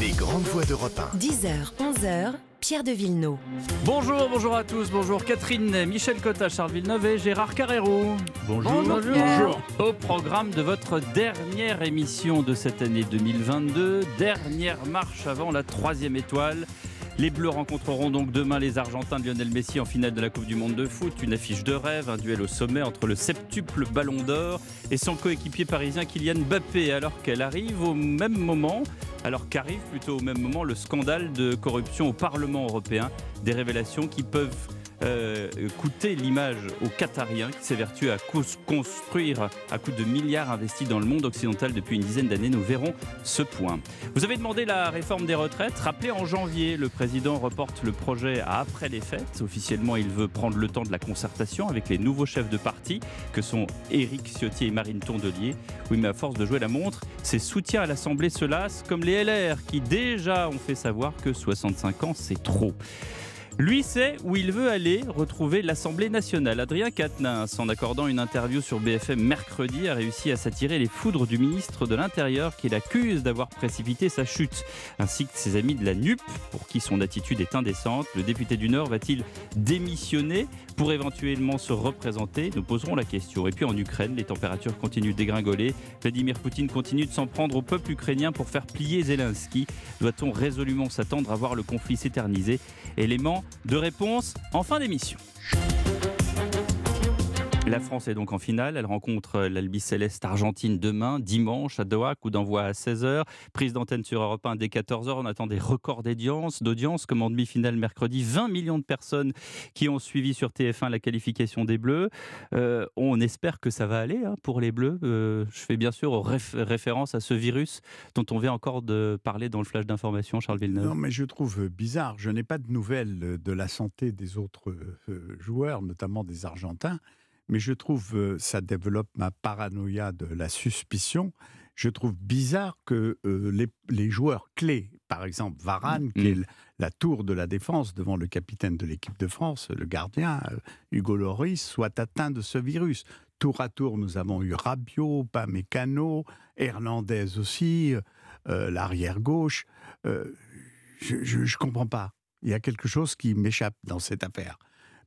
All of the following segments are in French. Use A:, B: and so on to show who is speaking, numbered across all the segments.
A: Les grandes voix d'Europe 1.
B: 10h, 11h, Pierre de Villeneuve.
C: Bonjour, bonjour à tous, bonjour Catherine, Michel Cotta, Charles Villeneuve et Gérard Carrero.
D: Bonjour.
C: Bonjour. Au programme de votre dernière émission de cette année 2022, dernière marche avant la troisième étoile. Les Bleus rencontreront donc demain les Argentins de Lionel Messi en finale de la Coupe du Monde de foot. Une affiche de rêve, un duel au sommet entre le septuple Ballon d'Or et son coéquipier parisien Kylian Mbappé, alors qu'elle arrive au même moment, alors qu'arrive plutôt au même moment le scandale de corruption au Parlement européen. Des révélations qui peuvent euh, l'image aux Qatariens qui s'évertuent à construire à coups de milliards investis dans le monde occidental depuis une dizaine d'années. Nous verrons ce point. Vous avez demandé la réforme des retraites. Rappelez en janvier, le président reporte le projet après les fêtes. Officiellement, il veut prendre le temps de la concertation avec les nouveaux chefs de parti que sont Éric Ciotti et Marine Tondelier. Oui, mais à force de jouer la montre, ses soutiens à l'Assemblée se lassent, comme les LR qui déjà ont fait savoir que 65 ans, c'est trop. Lui sait où il veut aller retrouver l'Assemblée nationale. Adrien Quatennens, en accordant une interview sur BFM mercredi, a réussi à s'attirer les foudres du ministre de l'Intérieur qui l'accuse d'avoir précipité sa chute, ainsi que ses amis de la NUP, pour qui son attitude est indécente. Le député du Nord va-t-il démissionner pour éventuellement se représenter? Nous poserons la question. Et puis en Ukraine, les températures continuent de dégringoler. Vladimir Poutine continue de s'en prendre au peuple ukrainien pour faire plier Zelensky. Doit-on résolument s'attendre à voir le conflit s'éterniser? De réponse en fin d'émission. La France est donc en finale. Elle rencontre l'Albi Céleste Argentine demain, dimanche, à Doha, coup d'envoi à 16h. Prise d'antenne sur Europe 1 dès 14h. On attend des records d'audience, d'audience comme en demi-finale mercredi. 20 millions de personnes qui ont suivi sur TF1 la qualification des Bleus. Euh, on espère que ça va aller hein, pour les Bleus. Euh, je fais bien sûr réf- référence à ce virus dont on vient encore de parler dans le flash d'information, Charles Villeneuve.
D: Non, mais je trouve bizarre. Je n'ai pas de nouvelles de la santé des autres euh, joueurs, notamment des Argentins, mais je trouve euh, ça développe ma paranoïa de la suspicion. Je trouve bizarre que euh, les, les joueurs clés, par exemple Varane, qui est
C: Mm.
D: l- la tour de la défense devant le capitaine de l'équipe de France, le gardien euh, Hugo Loris, soient atteints de ce virus. Tour à tour, nous avons eu Rabiot, Pamecano, Hernandez aussi, euh, l'arrière gauche. Euh, je ne comprends pas. Il y a quelque chose qui m'échappe dans cette affaire.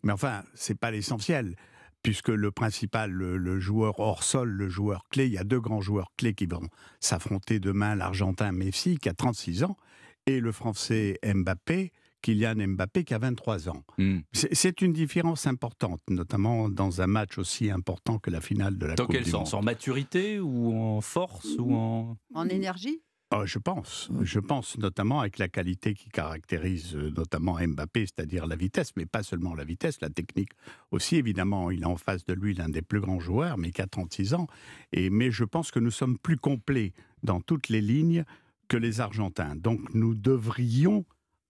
D: Mais enfin, c'est pas l'essentiel, puisque le principal, le, le joueur hors sol, le joueur clé, il y a deux grands joueurs clés qui vont s'affronter demain, l'Argentin Messi, qui a 36 ans, et le Français Mbappé, Kylian Mbappé, qui a 23 ans.
C: Mm.
D: C'est une différence importante, notamment dans un match aussi important que la finale de la
C: Dans
D: Coupe
C: quel
D: du
C: sens?
D: Monde.
C: En maturité ou en force ou en...
E: En énergie?
D: Ah, je pense. Je pense notamment avec la qualité qui caractérise euh, notamment Mbappé, c'est-à-dire la vitesse, mais pas seulement la vitesse, la technique aussi. Évidemment, il a en face de lui l'un des plus grands joueurs, mais qui a 36 ans. Et, mais je pense que nous sommes plus complets dans toutes les lignes que les Argentins. Donc nous devrions,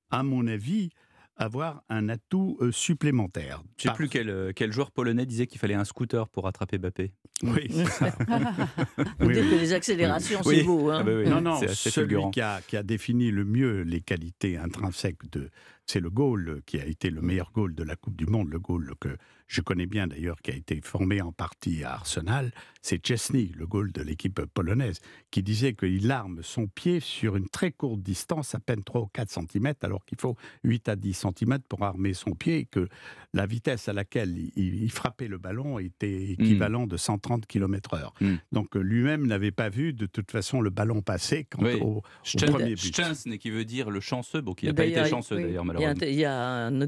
D: à mon avis, avoir un atout euh, supplémentaire.
C: Je sais
D: Par-
C: plus quel, euh, quel joueur polonais disait qu'il fallait un scooter pour attraper Mbappé.
D: Oui, c'est ça.
E: Vous dites que les accélérations,
C: Oui.
E: c'est beau. Hein
C: Ah oui.
D: Non, non, celui qui a, qui a défini le mieux les qualités intrinsèques de. C'est le goal qui a été le meilleur goal de la Coupe du Monde, le goal que je connais bien d'ailleurs, qui a été formé en partie à Arsenal. C'est Chesney, le goal de l'équipe polonaise, qui disait qu'il arme son pied sur une très courte distance, à peine 3 ou 4 cm, alors qu'il faut 8 à 10 cm pour armer son pied, et que la vitesse à laquelle il, il frappait le ballon était équivalent de 130 km/h.
C: Mm.
D: Donc euh, lui-même n'avait pas vu de toute façon le ballon passer quand
C: Oui.
D: au, au premier but.
C: Qui veut dire le chanceux, bon, qui n'a pas
E: D'ailleurs,
C: été chanceux
E: oui.
C: d'ailleurs,
E: Il y a, un-
C: malheureusement.
E: il y a un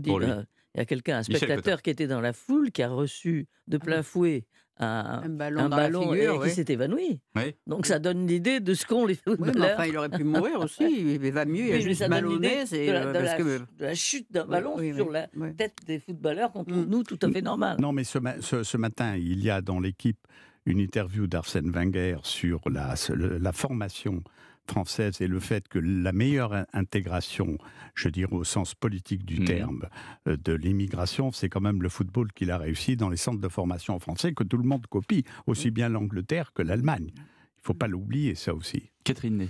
E: il y a quelqu'un, un spectateur qui était dans la foule, qui a reçu de plein fouet un,
F: Un ballon
E: un
F: dans
E: ballon
F: la figure,
E: et
F: oui.
E: qui s'est évanoui.
C: Oui.
E: Donc ça donne l'idée de ce qu'ont les
F: Oui, mais
E: footballeurs.
F: enfin, il aurait pu mourir aussi. Il va mieux, il a juste
E: ça
F: mal
E: donne
F: au
E: l'idée
F: nez. c'est,
E: de la,
F: euh,
E: de
F: parce
E: la-
F: que-
E: de la chute d'un
F: Oui,
E: ballon
F: oui,
E: sur
F: oui,
E: la tête des footballeurs qu'on trouve,
F: Mm.
E: nous, tout à fait normal.
D: Non, mais ce, ma- ce- ce matin, il y a dans l'équipe une interview d'Arsène Wenger sur la formation française et le fait que la meilleure in- intégration, je dirais au sens politique du
C: Mhm.
D: terme, euh, de l'immigration, c'est quand même le football qu'il a réussi dans les centres de formation français que tout le monde copie, aussi bien l'Angleterre que l'Allemagne. Il ne faut pas l'oublier, ça aussi.
C: Catherine Ney.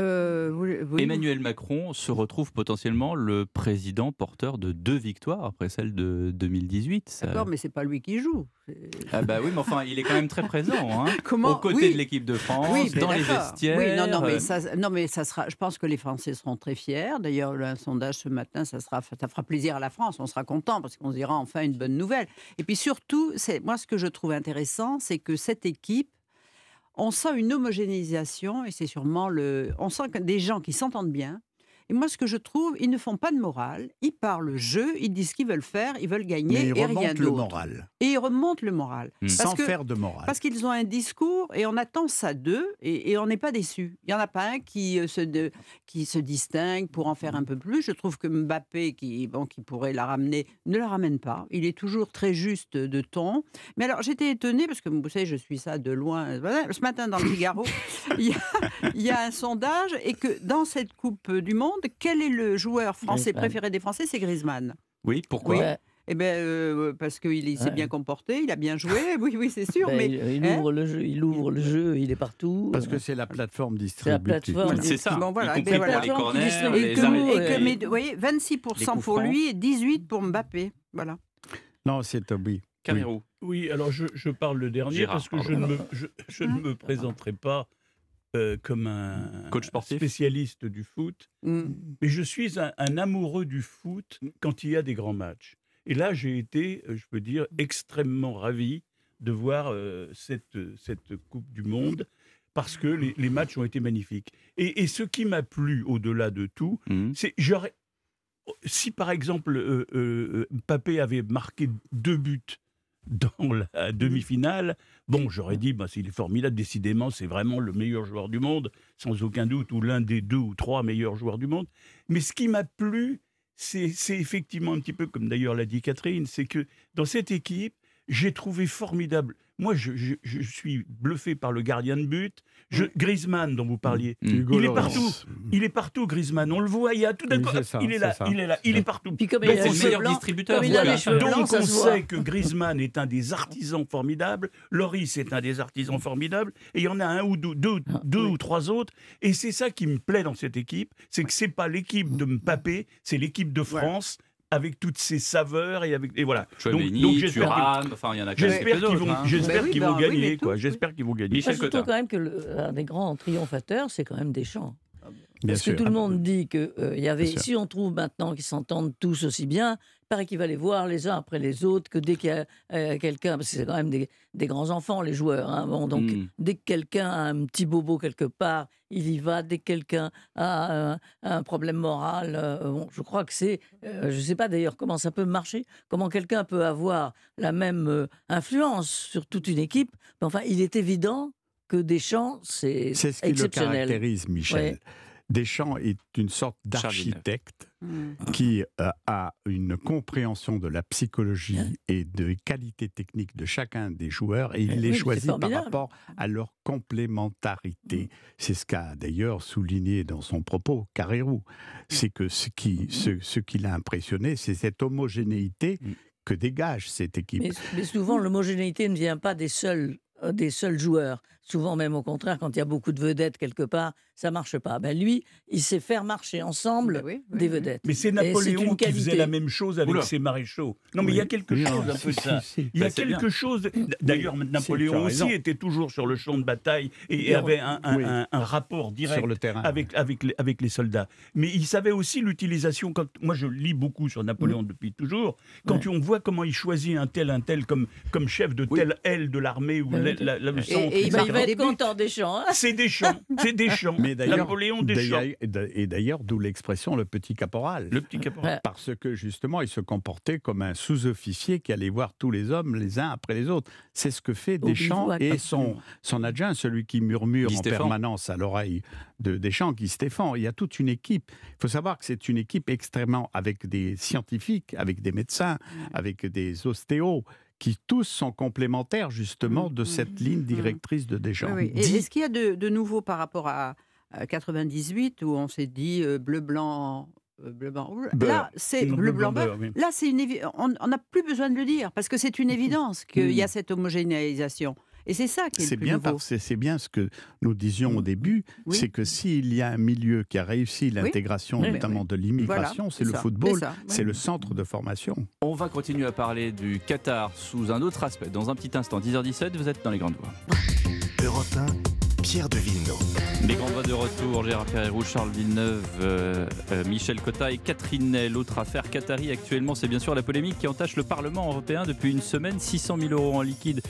F: Euh, oui, oui.
C: Emmanuel Macron se retrouve potentiellement le président porteur de deux victoires après celle de 2018. Ça-
F: D'accord, mais c'est pas lui qui joue.
C: Ah bah oui, mais enfin, il est quand même très présent. Hein,
F: Comment
C: aux côtés
F: Oui.
C: de l'équipe de France, dans les vestiaires.
F: Oui, non, non,
C: euh,
F: mais ça, non, mais ça sera. Je pense que les Français seront très fiers. D'ailleurs, un sondage ce matin, ça sera, ça fera plaisir à la France. On sera content parce qu'on se dira enfin une bonne nouvelle. Et puis surtout, c'est moi ce que je trouve intéressant, c'est que cette équipe, on sent une homogénéisation et c'est sûrement le. On sent que des gens qui s'entendent bien. Et moi, ce que je trouve, ils ne font pas de morale. Ils parlent le jeu, ils disent ce qu'ils veulent faire, ils veulent gagner
D: Mais il
F: et rien
D: le moral,
F: Et ils remontent le moral.
C: Hmm.
D: Sans
F: que-
D: faire de morale.
F: parce qu'ils ont un discours et on attend ça d'eux et, et on n'est pas déçu. Il n'y en a pas un qui euh, se, de- qui se distingue pour en faire un peu plus. Je trouve que Mbappé, qui, bon, qui pourrait la ramener, ne la ramène pas. Il est toujours très juste de ton. Mais alors j'étais étonnée parce que vous savez, je suis ça de loin. Ce matin dans le Figaro, il y, a, il y a un sondage et que dans cette Coupe du Monde, quel est le joueur français
E: Griezmann.
F: préféré des Français? C'est Griezmann.
C: Oui, pourquoi?
F: Eh bien, euh, parce qu'il il s'est
E: Ouais.
F: bien comporté, il a bien joué. Oui, oui, c'est sûr.
E: Ben,
F: mais
E: il, il
F: hein
E: ouvre le jeu, il ouvre le jeu, il est partout.
D: Parce que c'est la plateforme
E: la
D: distributive.
E: plateforme.
C: C'est ça,
F: Bon, voilà, et
C: compris
F: ben
C: pour
F: voilà.
C: les corners,
F: que,
C: arrêts-
F: et que
C: les-
F: mais, vous voyez, 26%
C: coups
F: pour lui et 18% pour Mbappé. Voilà.
D: Non, c'est Toby.
C: Camérou.
A: Oui, alors je, je parle le dernier
C: Gérard,
A: parce que je
C: pardon.
A: ne me, je, je ne me présenterai pas euh, comme un
C: Coach sportif
A: spécialiste du foot,
F: Mm.
A: mais je suis un, un amoureux du foot quand il y a des grands matchs. Et là, j'ai été, euh, je peux dire, extrêmement ravi de voir euh, cette, cette Coupe du Monde parce que les, les matchs ont été magnifiques. Et, et ce qui m'a plu au-delà de tout,
C: Mhm.
A: c'est j'aurais si par exemple euh, euh, Mbappé avait marqué deux buts dans la demi-finale, bon, j'aurais dit, bah, il est formidable, décidément, c'est vraiment le meilleur joueur du monde, sans aucun doute, ou l'un des deux ou trois meilleurs joueurs du monde. Mais ce qui m'a plu, c'est effectivement un petit peu comme d'ailleurs l'a dit Catherine, c'est que dans cette équipe, j'ai trouvé formidable. Moi, je, je- je suis bluffé par le gardien de but. Je, Griezmann, dont vous parliez.
D: Hugo
A: Il est partout. il est partout, Griezmann. On le voit, il y a tout d'un
D: Oui,
A: coup,
D: c'est ça,
A: il est là, il est là, il est partout.
E: Puis comme
A: Donc,
E: il a
C: c'est
E: les
C: meilleur distributeur.
E: comme il a
C: Voilà.
E: les cheveux blancs,
A: Donc on sait que Griezmann est un des artisans formidables, Loris est un des artisans formidables, et il y en a un ou deux, deux,
E: Ah,
A: deux
E: oui.
A: ou trois autres. Et c'est ça qui me plaît dans cette équipe, c'est que c'est pas l'équipe de Mbappé, c'est l'équipe de France avec toutes ses saveurs et avec et voilà.
C: Chouameni,
A: j'espère que-
C: Thuram, enfin il y en a quand même
A: j'espère qu'ils
C: autres.
A: vont,
C: hein.
A: j'espère
F: Ben oui,
A: qu'ils
F: ben
A: vont
F: oui,
A: gagner
F: mais
A: quoi. J'espère qu'ils vont gagner.
C: Michel
E: Moi, je trouve
C: Cotin.
E: quand même que le- un des grands triomphateurs, c'est quand même Deschamps.
D: Bien
E: Parce
D: sûr.
E: que tout le monde dit que euh, il y avait, si on trouve maintenant qu'ils s'entendent tous aussi bien, paraît qu'il va les voir les uns après les autres, que dès qu'il y a euh, quelqu'un, parce que c'est quand même des, des grands enfants les joueurs, hein, bon, donc
C: Mm.
E: dès que quelqu'un a un petit bobo quelque part, il y va. Dès que quelqu'un a un, un problème moral, euh, bon, je crois que c'est, euh, je ne sais pas d'ailleurs comment ça peut marcher, comment quelqu'un peut avoir la même euh, influence sur toute une équipe. Mais enfin, il est évident que Deschamps, c'est
D: C'est ce qui le
E: exceptionnel.
D: caractérise, Michel.
E: Ouais.
D: Deschamps est une sorte d'architecte
F: Mm.
D: qui euh, a une compréhension de la psychologie et des qualités techniques de chacun des joueurs et
E: Eh
D: il
E: oui,
D: les choisit par rapport à leur complémentarité. C'est ce qu'a d'ailleurs souligné dans son propos Carrérou. C'est que ce qui, ce, ce qui l'a impressionné, c'est cette homogénéité que dégage cette équipe.
E: Mais, mais souvent, l'homogénéité ne vient pas des seuls, des seuls joueurs. Souvent, même au contraire, quand il y a beaucoup de vedettes quelque part, ça marche pas. Ben lui, il sait faire marcher ensemble
F: Ben oui, oui,
E: des vedettes.
A: Mais c'est Napoléon qui faisait la même chose avec
C: Oula.
A: ses maréchaux. Non, mais il y a quelque
D: Oui,
A: chose un peu ça. Il y a
C: Bah, c'est
A: quelque
C: bien.
A: chose. D'ailleurs, Napoléon aussi était toujours sur le champ de bataille et, avait un, un-
D: Oui.
A: un- un rapport direct
D: sur le terrain.
A: avec, avec, les, avec les soldats. Mais il savait aussi l'utilisation. Quand moi, je lis beaucoup sur Napoléon depuis toujours. Quand on voit comment il choisit un tel, un tel comme, comme chef de
C: Oui.
A: telle aile de l'armée ou
E: Ben oui.
A: La- la- la- le
F: Et- il va
E: il va
F: faire des
E: être content des champs. hein.
A: C'est Deschamps. C'est Deschamps.
D: Mais d'ailleurs,
A: Napoléon Deschamps.
D: d'ailleurs- et d'ailleurs, d'où l'expression le petit caporal.
A: Le petit caporal.
D: Parce que justement, il se comportait comme un sous-officier qui allait voir tous les hommes les uns après les autres. C'est ce que fait
E: Au
D: Deschamps
E: bivouac,
D: et son, son adjoint, celui qui murmure
C: Guy
D: en
C: Stéphane.
D: permanence à l'oreille de Deschamps, Guy Stéphane. Il y a toute une équipe. Il faut savoir que c'est une équipe extrêmement avec des scientifiques, avec des médecins, avec des ostéos qui tous sont complémentaires justement de cette ligne directrice de Deschamps.
F: Oui, oui. Et, et ce qu'il y a de, de nouveau par rapport à, à 98 où on s'est dit euh, bleu blanc euh, bleu blanc rouge? Là c'est bleu
A: bleu,
F: blanc
A: blanc,
F: beurre.
A: beurre, oui.
F: Là c'est une évi- on on n'a plus besoin de le dire parce que c'est une évidence qu'il y a cette homogénéisation. Et c'est ça qui est,
D: C'est
F: le plus
D: bien,
F: nouveau.
D: parce- c'est bien ce que nous disions au début,
F: Oui.
D: c'est que s'il y a un milieu qui a réussi l'intégration,
F: Oui,
D: notamment
F: oui.
D: de l'immigration,
F: Voilà,
D: c'est le
F: ça,
D: football,
F: c'est
D: le centre de formation.
C: On va continuer à parler du Qatar sous un autre aspect. Dans un petit instant, 10h17, vous êtes dans les grandes voies.
G: Europe 1, Pierre de Villeneuve.
C: Les grandes voix de retour, Gérard Ferrero, Charles Villeneuve, euh, euh, Michel Cotta et Catherine Ney. L'autre affaire Qatari actuellement, c'est bien sûr la polémique qui entache le Parlement européen depuis une semaine. 600 000 euros en liquide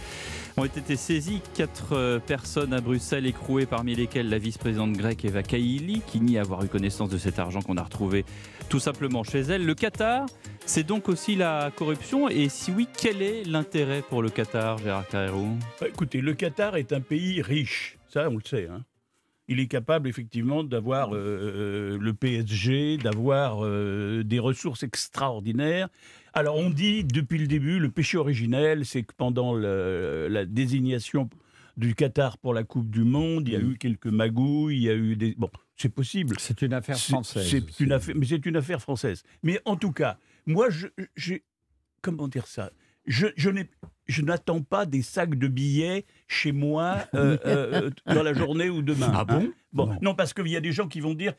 C: ont été saisis. Quatre euh, personnes à Bruxelles écrouées, parmi lesquelles la vice-présidente grecque Eva Kaili, qui nie avoir eu connaissance de cet argent qu'on a retrouvé tout simplement chez elle. Le Qatar, c'est donc aussi la corruption. Et si oui, quel est l'intérêt pour le Qatar, Gérard Ferrero
A: Bah, Écoutez, le Qatar est un pays riche, ça on le sait. hein. Il est capable effectivement d'avoir euh, le PSG, d'avoir euh, des ressources extraordinaires. Alors on dit depuis le début, le péché originel, c'est que pendant le- la désignation du Qatar pour la Coupe du Monde, il y a eu quelques magouilles, il y a eu des... Bon, c'est possible.
D: C'est une affaire
A: C'est- C'est une affaire, mais c'est une affaire française. Mais en tout cas, moi, j'ai, comment dire ça? Je, je n'ai, je n'attends pas des sacs de billets chez moi euh, euh, dans la journée ou demain.
D: Ah bon?
A: hein? Bon,
D: Non.
A: non, parce qu'il y a des gens qui vont dire.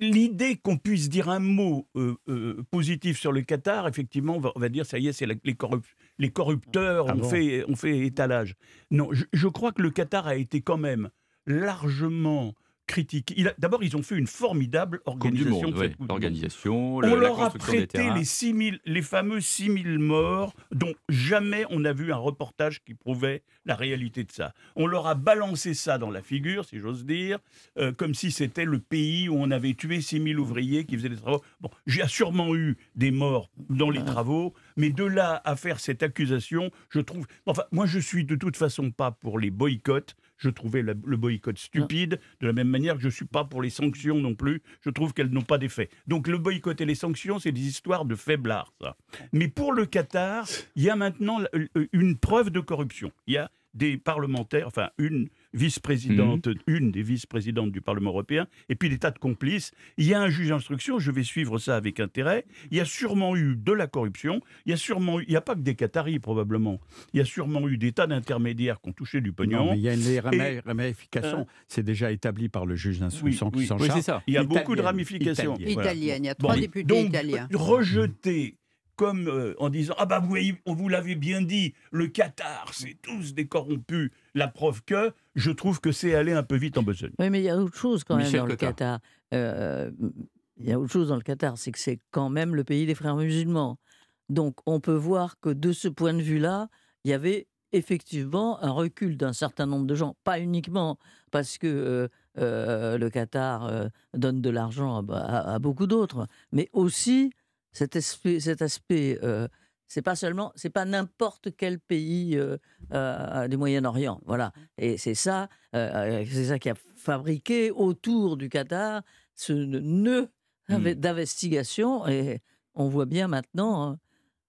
A: L'idée qu'on puisse dire un mot euh, euh, positif sur le Qatar, effectivement, on va, on va dire ça y est, c'est les, corrup- les corrupteurs
D: Ah
A: ont,
D: bon?
A: fait, étalage. Non, je, je crois que le Qatar a été quand même largement Il a- D'abord, ils ont fait une formidable
C: Coupe du
A: organisation.
C: Monde,
A: de
C: ouais.
A: cette Coupe On leur a prêté les, 6 000 les fameux 6000 morts dont jamais on a vu un reportage qui prouvait la réalité de ça. On leur a balancé ça dans la figure, si j'ose dire, euh, comme si c'était le pays où on avait tué 6000 ouvriers qui faisaient des travaux. Bon, j'ai sûrement eu des morts dans les travaux, mais de là à faire cette accusation, je trouve... Enfin, moi, je suis de toute façon pas pour les boycotts. Je trouvais le boycott stupide, de la même manière que je ne suis pas pour les sanctions non plus. Je trouve qu'elles n'ont pas d'effet. Donc le boycott et les sanctions, c'est des histoires de faiblards, ça. Mais pour le Qatar, il y a maintenant euh, une preuve de corruption. Il y a des parlementaires, enfin une vice-présidente, une des vice-présidentes du Parlement européen, et puis des tas de complices. Il y a un juge d'instruction, je vais suivre ça avec intérêt. Il y a sûrement eu de la corruption. Il y a sûrement eu, il n'y a pas que des Qataris probablement. Il y a sûrement eu des tas d'intermédiaires qui ont touché du pognon.
D: Non, mais il y a une ramifications.
A: Euh,
D: c'est déjà établi par le juge d'instruction
A: oui,
D: qui s'en
C: oui,
D: charge.
C: c'est ça.
A: Il y a beaucoup de ramifications.
D: italienne.
A: Voilà.
F: Italienne, il y a
A: Bon,
F: trois députés
A: donc,
F: italiens.
A: rejeter comme euh, en disant ah bah vous on vous l'avait bien dit, le Qatar c'est tous des corrompus. La preuve que je trouve que c'est aller un peu vite en besogne.
E: Oui, mais il y a autre chose quand même dans le. Qatar. Euh, il y a autre chose dans le Qatar, c'est que c'est quand même le pays des frères musulmans. Donc on peut voir que de ce point de vue-là, il y avait effectivement un recul d'un certain nombre de gens, pas uniquement parce que euh, euh, le Qatar euh, donne de l'argent à, à- à beaucoup d'autres, mais aussi cet aspect, cet aspect euh, c'est pas seulement, c'est pas n'importe quel pays euh, euh, du Moyen-Orient, voilà. Et c'est ça, c'est ça qui a fabriqué autour du Qatar ce nœud
C: Mm.
E: d'investigation. Et on voit bien maintenant hein,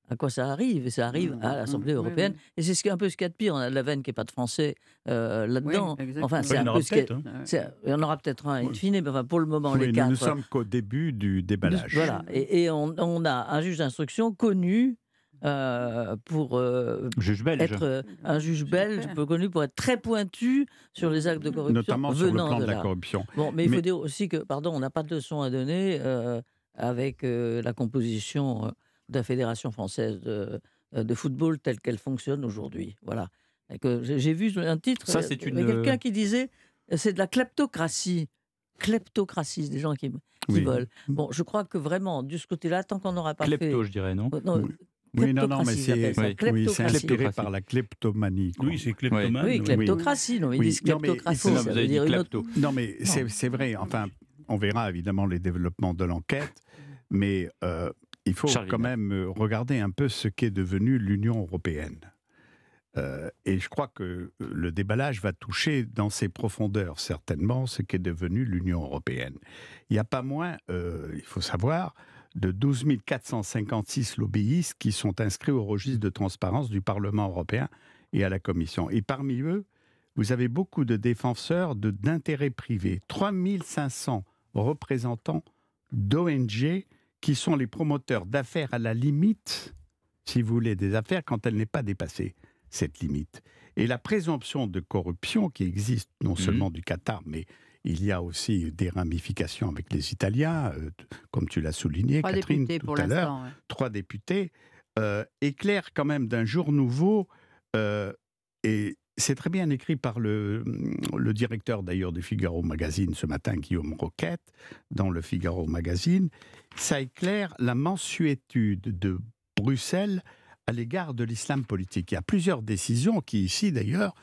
E: à quoi ça arrive. Et ça arrive
F: Mm,
E: à
F: mm,
E: l'Assemblée
F: oui,
E: européenne.
F: oui.
E: Et c'est ce qui est un peu ce qu'il y a de pire. On a de la veine qui n'est pas de français euh, là-dedans.
F: Oui,
E: enfin, c'est un peu ce qui est-
A: peut-être. hein.
E: Il y en aura peut-être un in fine, mais enfin, pour le moment,
D: Oui,
E: les
D: nous
E: quatre.
D: ne sommes qu'au début du déballage.
E: Voilà. Et, et on, on a un juge d'instruction connu euh, pour euh,
C: Juge belge.
E: être euh, un juge belge, peu connu pour être très pointu sur les actes de corruption
D: Notamment sur le
E: venant
D: plan de, la corruption.
E: Bon, mais il faut
D: Mais-
E: dire aussi que, pardon, on n'a pas de leçon à donner euh, avec euh, la composition euh, de la Fédération française de, euh, de football telle qu'elle fonctionne aujourd'hui. Voilà. Et que j'ai vu un titre,
C: Ça,
E: euh,
C: c'est une-
E: avait quelqu'un qui disait euh, c'est de la kleptocratie. Kleptocratie, c'est des gens qui, qui
D: Oui.
E: volent. Bon, je crois que vraiment, de ce côté-là, tant qu'on n'aura pas
C: Klepto,
E: fait.
C: je dirais, non?
E: Euh, non,
D: Oui. Oui, non, non, mais c'est
C: oui,
D: inspiré par la kleptomanie. quoi.
A: Oui, c'est kleptomane.
E: Oui, kleptocratie, non, ils
D: Oui.
E: disent
D: Non, mais il
E: kleptocratie,
C: Non,
E: ça
C: vous
E: veut
C: avez dit
E: dire une autre
C: klepto.
D: Non, mais c'est c'est vrai. Enfin, on verra évidemment les développements de l'enquête, mais euh, il faut quand même euh, regarder un peu ce qu'est devenu l'Union européenne. Euh, et je crois que euh, le déballage va toucher dans ses profondeurs certainement ce qu'est devenu l'Union européenne. Il n'y a pas moins, euh, il faut savoir, de 12 456 lobbyistes qui sont inscrits au registre de transparence du Parlement européen et à la Commission. Et parmi eux, vous avez beaucoup de défenseurs de- d'intérêts privés, 3500 représentants d'ONG qui sont les promoteurs d'affaires à la limite, si vous voulez, des affaires quand elle n'est pas dépassée, cette limite. Et la présomption de corruption qui existe non
C: Mhm.
D: seulement du Qatar, mais il y a aussi des ramifications avec les Italiens, euh, comme tu l'as souligné,
F: Trois
D: Catherine, tout
F: pour
D: à l'heure
F: ouais.
D: trois députés, euh, éclaire quand même d'un jour nouveau. euh, et c'est très bien écrit par le, le directeur d'ailleurs du Figaro Magazine ce matin, Guillaume Roquette, dans le Figaro Magazine. Ça éclaire la mensuétude de Bruxelles à l'égard de l'islam politique. Il y a plusieurs décisions qui ici d'ailleurs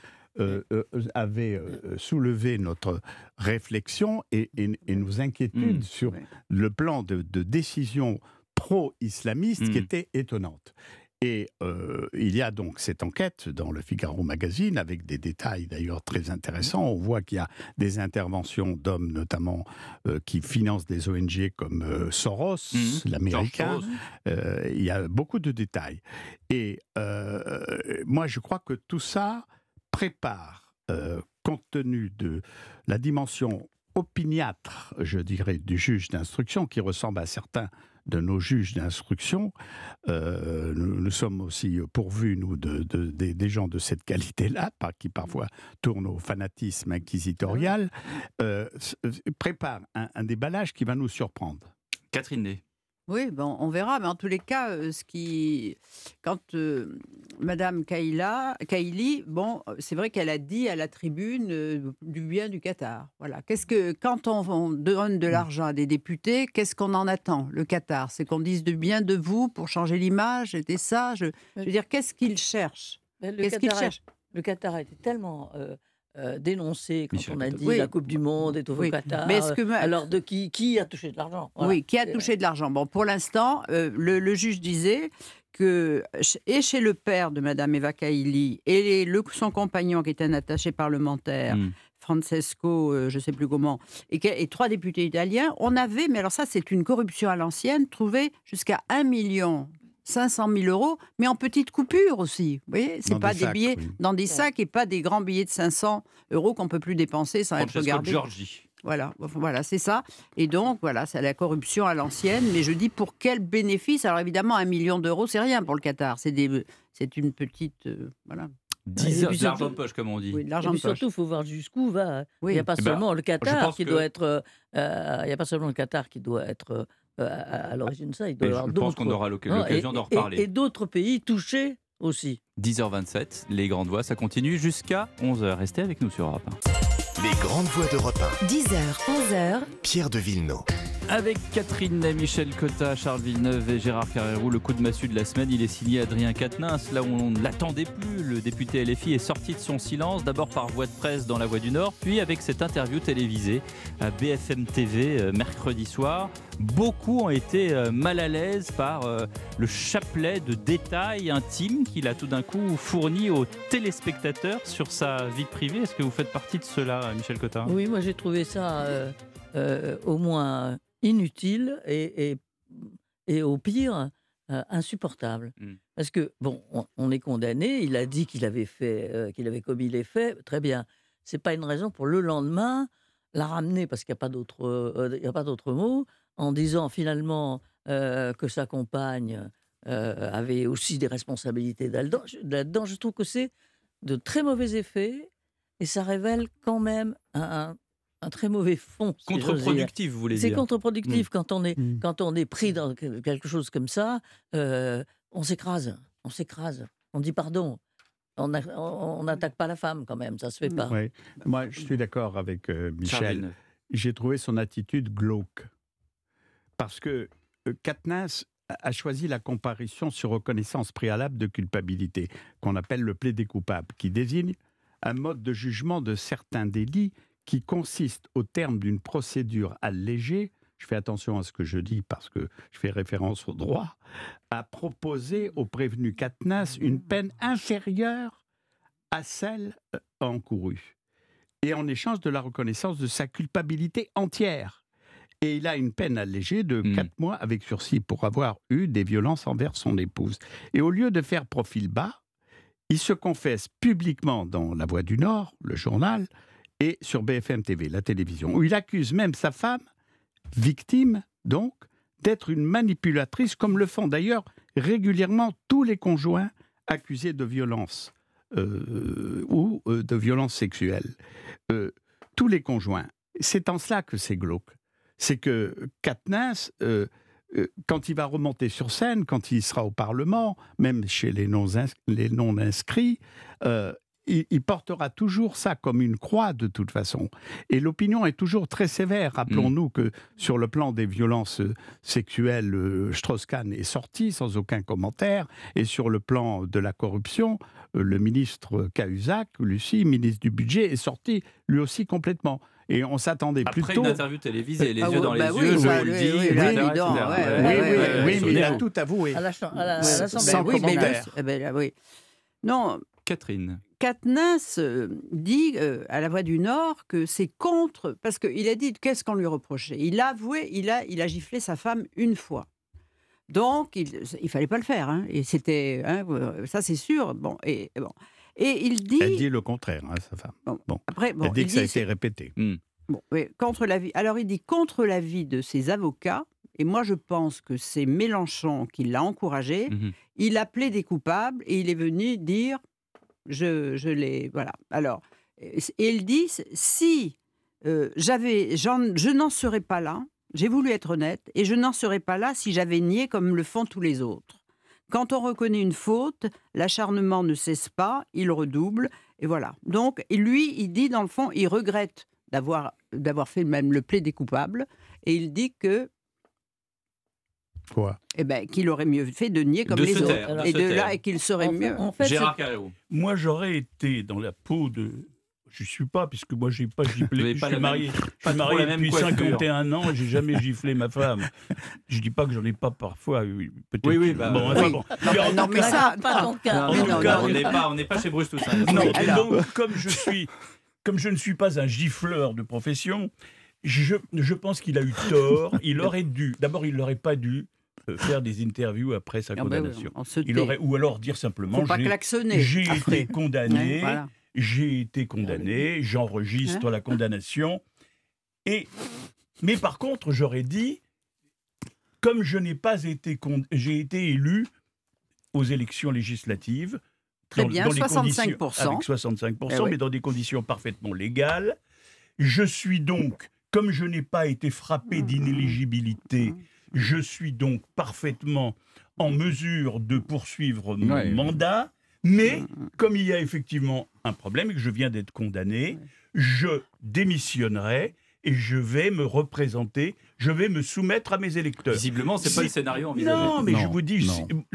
D: euh, euh, avaient euh, soulevé notre réflexion et, et- et nos inquiétudes
C: Mm.
D: sur
F: Ouais.
D: le plan de, de décision pro-islamiste qui
C: Mm.
D: était étonnante. Et euh, il y a donc cette enquête dans le Figaro Magazine avec des détails d'ailleurs très intéressants. On voit qu'il y a des interventions d'hommes notamment euh, qui financent des ONG comme euh, Soros,
C: Mhm.
D: l'américain. Il y a beaucoup de détails. Et moi, je crois que tout ça prépare, compte tenu de la dimension opiniâtre, je dirais, du juge d'instruction, qui ressemble à certains de nos juges d'instruction. Euh, nous, nous sommes aussi pourvus, nous, de, de- des- des gens de cette qualité-là, qui parfois tournent au fanatisme inquisitorial, s- euh, prépare un, un déballage qui va nous surprendre.
C: Catherine Ney.
F: Oui, bon, on verra, mais en tous les cas, euh, ce qui, quand euh, Madame Kaila, Kaili, bon, euh, c'est vrai qu'elle a dit à la tribune euh, du bien du Qatar. Voilà. Qu'est-ce que, quand on, on donne de l'argent à des députés, qu'est-ce qu'on en attend Le Qatar, c'est qu'on dise du bien de vous pour changer l'image. C'était ça? Je, je veux dire, qu'est-ce qu'ils cherchent
E: Mais le
F: Qu'est-ce
E: a-
F: cherchent
E: Le Qatar a été tellement euh, dénoncé quand
C: Michel
E: on a dit
F: Oui.
E: la Coupe du Monde est au
F: Oui.
E: Qatar.
F: Mais est-ce que ma-
E: Alors de qui qui a touché de l'argent? Voilà.
F: Oui, qui a touché de l'argent. Bon, pour l'instant, euh, le, le juge disait que, et chez le père de Madame Eva Kaili, et les- le, son compagnon qui était un attaché parlementaire,
C: Mm.
F: Francesco, euh, je ne sais plus comment, et, et trois députés italiens, on avait, mais alors ça c'est une corruption à l'ancienne, trouvé jusqu'à 1 million 500 000 euros, mais en petites coupures aussi. Vous voyez, c'est pas
D: des
F: des
D: sacs,
F: billets
D: oui.
F: dans des sacs et pas des grands billets de 500 euros qu'on peut plus dépenser sans être
C: Francesco
F: regardé.
C: Giorgi.
F: Voilà, voilà, c'est ça. Et donc, voilà, c'est la corruption à l'ancienne. Mais je dis pour quel bénéfice? Alors évidemment, un million d'euros, c'est rien pour le Qatar. C'est des, c'est une petite, euh, voilà,
C: 10
E: Et
C: heures
E: puis
C: de l'argent de poche, comme on dit.
F: oui, de
E: Et
F: l'argent
E: puis
F: de poche.
E: surtout, il faut voir jusqu'où va.
F: Oui.
E: Il n'y a pas
C: Eh ben,
E: seulement le Qatar qui doit être. euh, euh, il n'y a pas seulement le Qatar qui doit être euh, à, à l'origine de ça. Il doit y
C: Mais
E: avoir
C: je pense qu'on aura l'occasion
E: et-
C: d'en reparler.
E: Et, d'autres pays touchés aussi.
C: 10h27, les grandes voix, ça continue jusqu'à 11h. Restez avec nous sur Europe 1.
G: Les grandes voix d'Europe
B: 10h, 11h,
G: 1. Pierre de Villeneuve.
C: Avec Catherine Michel Cotta, Charles Villeneuve et Gérard Carrérou, le coup de massue de la semaine, il est signé Adrien Quatennens. Là où on ne l'attendait plus, le député LFI est sorti de son silence, d'abord par voie de presse dans La Voix du Nord, puis avec cette interview télévisée à BFM TV euh, mercredi soir. Beaucoup ont été euh, mal à l'aise par euh, le chapelet de détails intimes qu'il a tout d'un coup fourni aux téléspectateurs sur sa vie privée. Est-ce que vous faites partie de cela, Michel Cotta?
E: Oui, moi j'ai trouvé ça au moins inutile et, et, et au pire euh, insupportable.
C: Mm.
E: Parce que, bon, on, on est condamné, il a dit qu'il avait, fait, euh, qu'il avait commis les faits, très bien. C'est pas une raison pour le lendemain la ramener, parce qu'il n'y a pas d'autre euh, il y a pas d'autre mot, en disant finalement euh, que sa compagne avait aussi des responsabilités là-dedans. Je- Là-dedans, je trouve que c'est de très mauvais effets et ça révèle quand même un, un- très mauvais fond. si.
C: Contre-productif, vous voulez
E: C'est
C: dire
E: contre-productif quand on est
D: Mm.
E: quand on est pris dans que- quelque chose comme ça. euh, on s'écrase, on s'écrase, on dit pardon. On n'attaque pas la femme quand même, ça se fait
F: Mm.
E: pas.
D: Oui. Moi, je suis d'accord avec euh, Michel. J'ai trouvé son attitude glauque. Parce que euh, Katniss a a choisi la comparution sur reconnaissance préalable de culpabilité, qu'on appelle le plaidé coupable, qui désigne un mode de jugement de certains délits qui consiste, au terme d'une procédure allégée, je fais attention à ce que je dis parce que je fais référence au droit, à proposer au prévenu Katniss une peine inférieure à celle euh, encourue. Et en échange de la reconnaissance de sa culpabilité entière. Et il a une peine allégée de
C: Hmm.
D: 4 mois avec sursis pour avoir eu des violences envers son épouse. Et au lieu de faire profil bas, il se confesse publiquement dans La Voix du Nord, le journal, et sur BFM TV, la télévision, où il accuse même sa femme, victime donc, d'être une manipulatrice, comme le font d'ailleurs régulièrement tous les conjoints accusés de violence euh, ou euh, de violences sexuelles. Euh, tous les conjoints. C'est en cela que c'est glauque. C'est que Katniss, quand il va remonter sur scène, quand il sera au Parlement, même chez les non-ins- les non-inscrits, il, il portera toujours ça comme une croix de toute façon. Et l'opinion est toujours très sévère. Rappelons-nous que sur le plan des violences euh, sexuelles, euh, Strauss-Kahn est sorti sans aucun commentaire. Et sur le plan de la corruption, euh, le ministre Cahuzac, Lucie, ministre du Budget, est sorti lui aussi complètement. Et on s'attendait
C: Après
D: plutôt...
C: une interview télévisée, les
F: Ah
C: yeux dans
F: bah
C: les
F: oui,
C: yeux, je
F: bah
C: vous le dis,
F: oui,
D: mais il a tout avoué.
E: À la la- l'Assemblée.
F: Ben oui, mais eh ben oui. Non,
C: Catherine.
F: Katniss euh, dit euh, à la Voix du Nord que c'est contre, parce qu'il a dit qu'est-ce qu'on lui reprochait? Il a avoué, il a, il a giflé sa femme une fois. Donc, il ne fallait pas le faire. hein. Et c'était, hein, ça c'est sûr. Bon, et, bon. Et il dit,
D: Elle dit le contraire, hein, sa femme.
F: après, bon,
D: Elle dit
F: il
D: que ça a été répété.
F: Bon, oui, contre l'avis. Alors il dit contre l'avis de ses avocats. Et moi, je pense que c'est Mélenchon qui l'a encouragé.
C: Mhm.
F: Il a plaidé coupable et il est venu dire je, je l'ai. Voilà. Alors, et il dit si euh, j'avais, je n'en serais pas là, j'ai voulu être honnête, et je n'en serais pas là si j'avais nié comme le font tous les autres. Quand on reconnaît une faute, l'acharnement ne cesse pas, il redouble, et voilà. Donc, lui, il dit, dans le fond, il regrette d'avoir, d'avoir fait même le plaidé coupable, et il dit que,
D: Quoi
F: eh ben, qu'il aurait mieux fait de nier comme
C: De
F: les autres.
C: taire,
F: et de là, et qu'il serait
E: En fait-
F: mieux.
E: en fait,
C: Gérard Carreau.
A: Moi, j'aurais été dans la peau de. Je suis pas, puisque moi, j'ai pas giflé. Je
C: pas
A: suis marié,
C: même-
A: je
C: pas
A: suis marié depuis
C: coiffure.
A: 51 ans et j'ai jamais giflé ma femme. Je dis pas que j'en ai pas parfois. Peut-être.
C: Oui, oui, bah,
A: bon,
C: oui.
A: enfin, bon. Mais en
F: non, mais
A: cas-
F: ça,
E: Pas ton cas.
A: En
C: Non,
A: tout
C: non,
A: cas-
C: on n'est pas, on n'est pas chez Bruce Toussaint.
A: Non, donc, comme je suis, comme je ne suis pas un gifleur de profession, je, je pense qu'il a eu tort. Il aurait dû. D'abord, il n'aurait pas dû faire des interviews après sa
F: Ah oui,
A: condamnation. Il aurait, ou alors dire simplement, j'ai- été condamné,
F: Ouais, voilà.
A: j'ai été condamné, j'enregistre la condamnation. Et, mais par contre, j'aurais dit, comme je n'ai pas été, j'ai été élu aux élections législatives.
F: Très bien,
A: les conditions-
F: 65%.
A: Avec 65%,
F: Eh oui.
A: mais dans des conditions parfaitement légales. Je suis donc, comme je n'ai pas été frappé
F: Mmh.
A: d'inéligibilité, je suis donc parfaitement en mesure de poursuivre mon
D: Ouais.
A: mandat. Mais comme il y a effectivement un problème et que je viens d'être condamné, je démissionnerai et je vais me représenter, je vais me soumettre à mes électeurs.
C: Visiblement, c'est pas le scénario envisagé.
A: Non, mais je vous dis,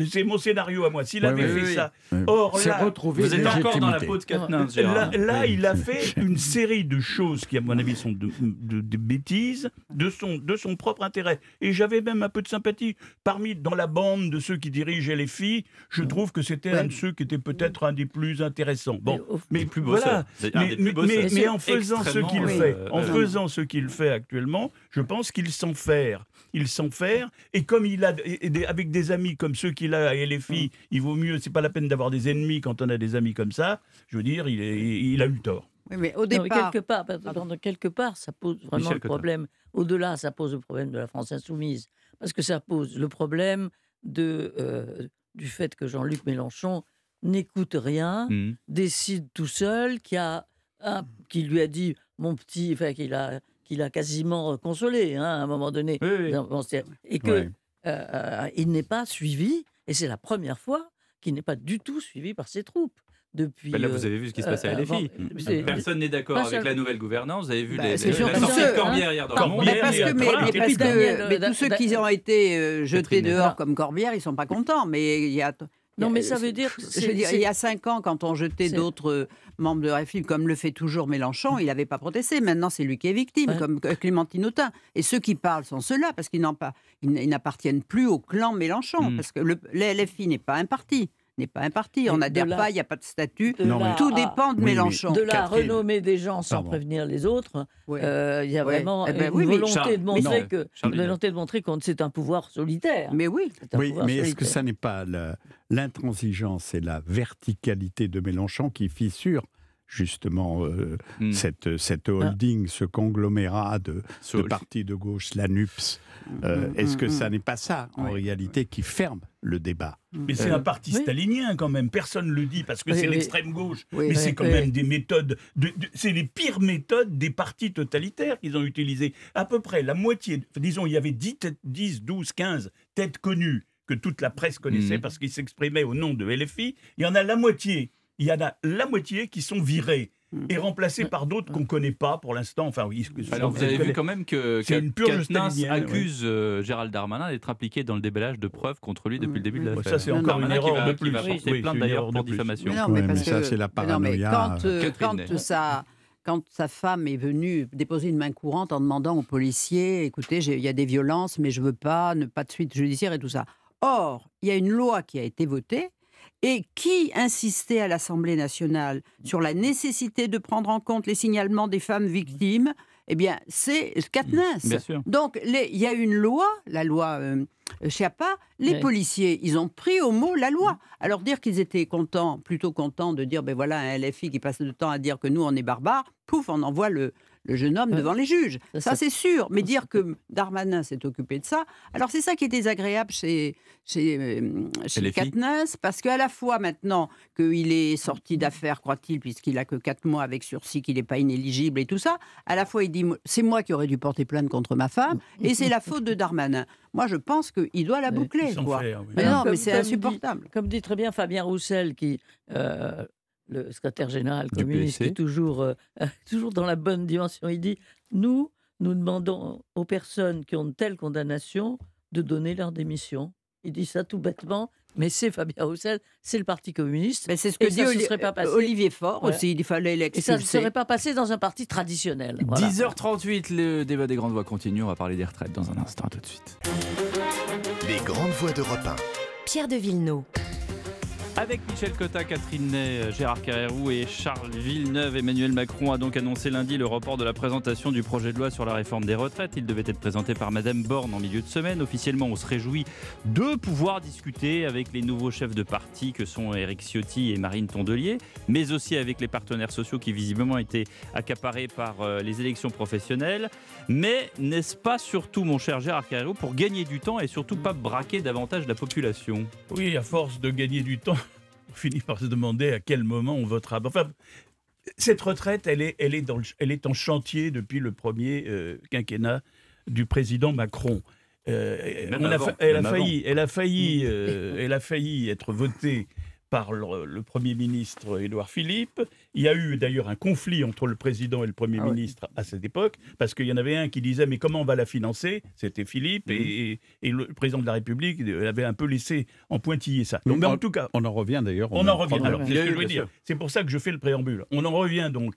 A: c'est- mon scénario à moi. S'il
D: Ouais,
A: avait fait
C: oui,
A: ça,
D: oui.
A: or là,
C: Vous êtes encore dans la peau de Katniss,
A: là,
C: Gérard.
A: là,
D: Oui.
A: il a fait une série de choses qui, à mon avis, sont de, de- de bêtises de son, de son propre intérêt. Et j'avais même un peu de sympathie. Parmi, dans la bande de ceux qui dirigeaient les filles, je trouve que c'était
F: Ouais.
A: un de ceux qui était peut-être un des plus intéressants. Bon,
E: Mais
C: plus beau
A: voilà. Mais,
C: des plus
A: mais-
C: beaux
A: mais- en faisant ce qu'il
C: Extrêmement,
A: fait,
C: euh,
A: en
C: ouais.
A: faisant ce qu'il fait actuellement, je pense qu'il s'en faire. Il s'en faire. Et comme il a, et- des- avec des amis comme ceux qu'il a et les filles, il vaut mieux. C'est pas la peine d'avoir des ennemis quand on a des amis comme ça. Je veux dire, il, est- il a eu tort.
F: Oui, mais au
E: Non, mais
F: départ,
E: quelque part, pardon, quelque part, ça pose vraiment
C: Michel
E: le problème. Au-delà, ça pose le problème de la France insoumise, parce que ça pose le problème de, euh, du fait que Jean-Luc Mélenchon n'écoute rien,
C: Mhm.
E: décide tout seul, qui a un- qui lui a dit mon petit, enfin qu'il a qu'il a quasiment consolé hein, à un moment donné,
C: Oui, oui.
E: Dans- dans ce- et que euh, euh, il n'est pas suivi, et c'est la première fois qu'il n'est pas du tout suivi par ses troupes depuis.
C: Ben là,
E: euh,
C: vous avez vu ce qui se
E: euh,
C: passait à LFI. Personne n'est d'accord avec
E: seul-
C: la nouvelle gouvernance. Vous avez vu
F: Bah,
C: les, les- la sortie de Corbière hier dans le
A: Corbière,
C: Monde.
F: Mais parce que, mais, parce que-
E: euh,
F: tous ceux qui ont été euh, jetés dehors comme Corbière, ils sont pas contents. Mais il y a.
E: Non, mais ça veut dire
F: Je veux il y a cinq ans, quand on jetait d'autres euh, membres de RFI, comme le fait toujours Mélenchon, il n'avait pas protesté. Maintenant, c'est lui qui est victime,
E: Ouais.
F: comme euh, Clémentine Autain. Et ceux qui parlent sont ceux-là, parce qu'ils n'appartiennent plus au clan Mélenchon,
C: Mm.
F: parce que le LFI n'est pas un parti. N'est pas un parti. On n'adhère pas, il n'y a pas de statut.
E: de
D: Non,
E: là
D: mais-
F: Tout
E: à-
F: dépend de
D: Oui,
F: Mélenchon.
E: de la renommer des gens sans
D: Pardon.
E: prévenir les autres,
F: Ouais.
E: euh, il y a
F: Ouais.
E: vraiment
F: Eh ben
E: une
F: oui, mais
E: volonté
C: Charles-
E: de montrer
C: non.
E: que
C: Charles
E: volonté de montrer qu'on c'est un pouvoir solitaire.
F: Mais oui.
E: C'est un
D: Oui, mais est-ce que ça n'est pas l'intransigeance et la verticalité de Mélenchon qui fissure justement euh,
C: Hmm.
D: cette, cette holding, ce conglomérat de,
C: Ce-
D: de partis de gauche, la NUPS. Euh, Est-ce que ça n'est pas ça, en
F: Oui.
D: réalité, qui ferme le débat?
A: Mais c'est
C: Euh,
A: un parti
E: oui.
A: stalinien quand même, personne ne le dit parce que
E: Oui,
A: c'est
E: oui.
A: l'extrême gauche.
F: Oui,
A: mais c'est quand
E: oui.
A: même des méthodes, de- de- c'est les pires méthodes des partis totalitaires qu'ils ont utilisées. À peu près la moitié, disons, il y avait 10, têtes- 10 12, 15 têtes connues que toute la presse connaissait
C: Mhm.
A: parce qu'ils s'exprimaient au nom de LFI. Il y en a la moitié, il y en a la moitié qui sont virés et remplacés par d'autres qu'on ne connaît pas pour l'instant. Enfin, oui,
C: Alors vous avez vu quand même que
A: C'est une purge
C: Katnins
A: stalinienne,
C: accuse euh, Gérald Darmanin d'être impliqué dans le déballage de preuves contre lui depuis le début de
F: Oui.
C: l'affaire.
A: Ça, c'est encore
F: non,
A: une erreur de plus. Oui, c'est
C: plainte d'ailleurs pour diffamation.
F: Mais non, mais
D: mais
F: parce
D: ça,
F: que-
D: c'est la
F: mais non, mais
D: paranoïa,
F: quand, euh, quand, sa, quand sa femme est venue déposer une main courante en demandant aux policiers, écoutez, il y a des violences, mais je veux pas, ne pas de suite judiciaire et tout ça. Or, il y a une loi qui a été votée et qui insistait à l'Assemblée nationale sur la nécessité de prendre en compte les signalements des femmes victimes? Eh bien, c'est Katniss.
C: Bien sûr.
F: Donc, il y a une loi, la loi euh, Chiappa. Les policiers, ils ont pris au mot la loi. Alors, dire qu'ils étaient contents, plutôt contents de dire, ben voilà, un LFI qui passe le temps à dire que nous, on est barbares, pouf, on envoie le, le jeune homme
E: Ouais.
F: devant les juges.
E: Ça,
F: c'est sûr. Mais dire que Darmanin s'est occupé de ça, alors c'est ça qui est désagréable chez, chez, euh, chez. Katniss, parce qu'à la fois maintenant qu'il est sorti d'affaires, croit-il, puisqu'il a que 4 mois avec sursis, qu'il n'est pas inéligible et tout ça, à la fois il dit c'est moi qui aurais dû porter plainte contre ma femme et c'est la faute de Darmanin. Moi, je pense qu'il doit la boucler.
A: Ils s'en
F: quoi.
A: faire, oui.
F: Mais non,
E: comme-
F: mais c'est insupportable.
E: Comme dit très bien Fabien Roussel, qui, euh, le secrétaire général communiste, qui est toujours, euh, toujours dans la bonne dimension, il dit Nous, nous demandons aux personnes qui ont de telles condamnations de donner leur démission. Il dit ça tout bêtement, mais c'est Fabien Roussel, c'est le Parti communiste.
F: Mais c'est ce que
E: Et
F: dit
E: ça se
F: Oli-
E: serait pas passé.
F: Olivier Faure
E: Voilà.
F: aussi. Il fallait
E: Et ça ne
F: l'expulser.
E: serait pas passé dans un parti traditionnel. Voilà.
C: 10h38, le débat des grandes voix continue. On va parler des retraites dans un instant. À tout de suite.
G: Les grandes voix d'Europe 1.
B: Pierre de Villeneuve.
C: Avec Michel Cotta, Catherine Ney, Gérard Carrérou et Charles Villeneuve, Emmanuel Macron a donc annoncé lundi le report de la présentation du projet de loi sur la réforme des retraites. Il devait être présenté par Madame Borne en milieu de semaine. Officiellement, on se réjouit de pouvoir discuter avec les nouveaux chefs de parti que sont Éric Ciotti et Marine Tondelier, mais aussi avec les partenaires sociaux qui visiblement étaient accaparés par euh, les élections professionnelles. Mais n'est-ce pas surtout, mon cher Gérard Carrérou, pour gagner du temps et surtout pas braquer davantage la population?
A: Oui, à force de gagner du temps, finit par se demander à quel moment on votera. Enfin, cette retraite, elle est, elle est, dans le- elle est en chantier depuis le premier euh, quinquennat du président Macron. Euh,
C: Même
A: on a
C: avant,
A: fa- elle, a failli, elle, a failli, elle a failli être votée par le, le Premier ministre Édouard Philippe. Il y a eu d'ailleurs un conflit entre le président et le Premier
F: Ah ouais.
A: ministre à cette époque, parce qu'il y en avait un qui disait mais comment on va la financer? C'était Philippe,
C: Mhm.
A: et, et le président de la République avait un peu laissé en pointiller ça. Donc, en
D: on-
A: tout cas,
D: On en revient d'ailleurs. au
A: on
D: même
A: en revient. Alors, c'est ce que je veux
C: Bien
A: dire.
C: sûr.
A: C'est pour ça que je fais le préambule. On en revient donc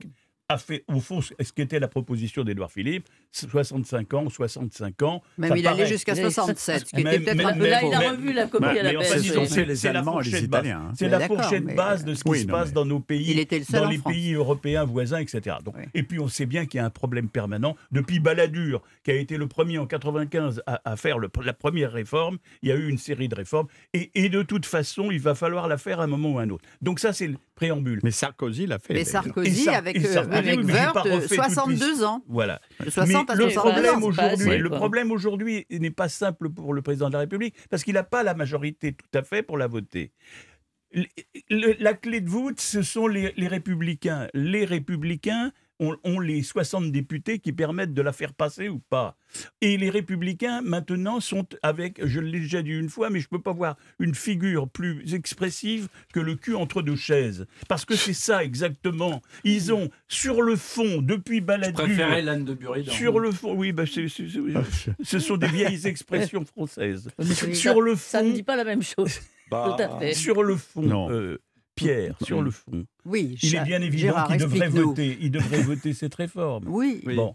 A: à fait, au fond, ce qu'était la proposition d'Édouard Philippe 65 ans, 65 ans.
F: Même
A: ça
F: il allait jusqu'à
E: Mais-
F: 67, ce qui était peut-être un peu
E: Là, il a revu la copie à la
A: c'est-
D: les Allemands et les
A: fourchette basse.
D: Italiens. hein.
A: C'est la fourchette base de ce qui
D: Oui,
A: se passe
D: mais-
A: dans nos pays,
F: Il était le seul
A: dans
F: en
A: les pays européens voisins, etc. Donc,
F: Oui.
A: Et puis on sait bien qu'il y a un problème permanent. Depuis Balladur, qui a été le premier en 95 à, à faire le- la première réforme, il y a eu une série de réformes. Et, et de toute façon, il va falloir la faire à un moment ou à un autre. Donc ça, c'est le préambule.
D: Mais Sarkozy l'a fait.
F: Mais. Sarkozy, avec,
A: et
F: euh,
A: Sarkozy,
F: avec
A: oui, mais j'ai
F: Woerth,
A: pas
F: euh,
A: refait toute
F: 62 ans.
A: Voilà.
F: De 60 à
A: Mais le
F: 62
A: problème aujourd'hui, le problème aujourd'hui n'est pas simple pour le président de la République parce qu'il n'a pas la majorité tout à fait pour la voter. Le- le- la clé de voûte, ce sont les, les républicains. Les républicains ont, ont les 60 députés qui permettent de la faire passer ou pas. Et les républicains, maintenant, sont avec, je l'ai déjà dit une fois, mais je ne peux pas voir une figure plus expressive que le cul entre deux chaises. Parce que c'est ça exactement. Ils ont, sur le fond, depuis Balladur...
C: l'âne de Buridan.
A: Sur le fond, oui, bah, c'est- ce sont des vieilles expressions françaises. Sur
E: ça-
A: le
E: Ça ne
A: fond,
E: dit pas la même chose.
C: Bah,
E: Tout à fait.
A: sur le fond,
D: Non.
A: euh, Pierre, sur le fond,
F: Oui,
A: il est bien évident qu'il devrait voter, il devrait voter cette réforme.
F: Oui,
C: Oui.
A: Bon.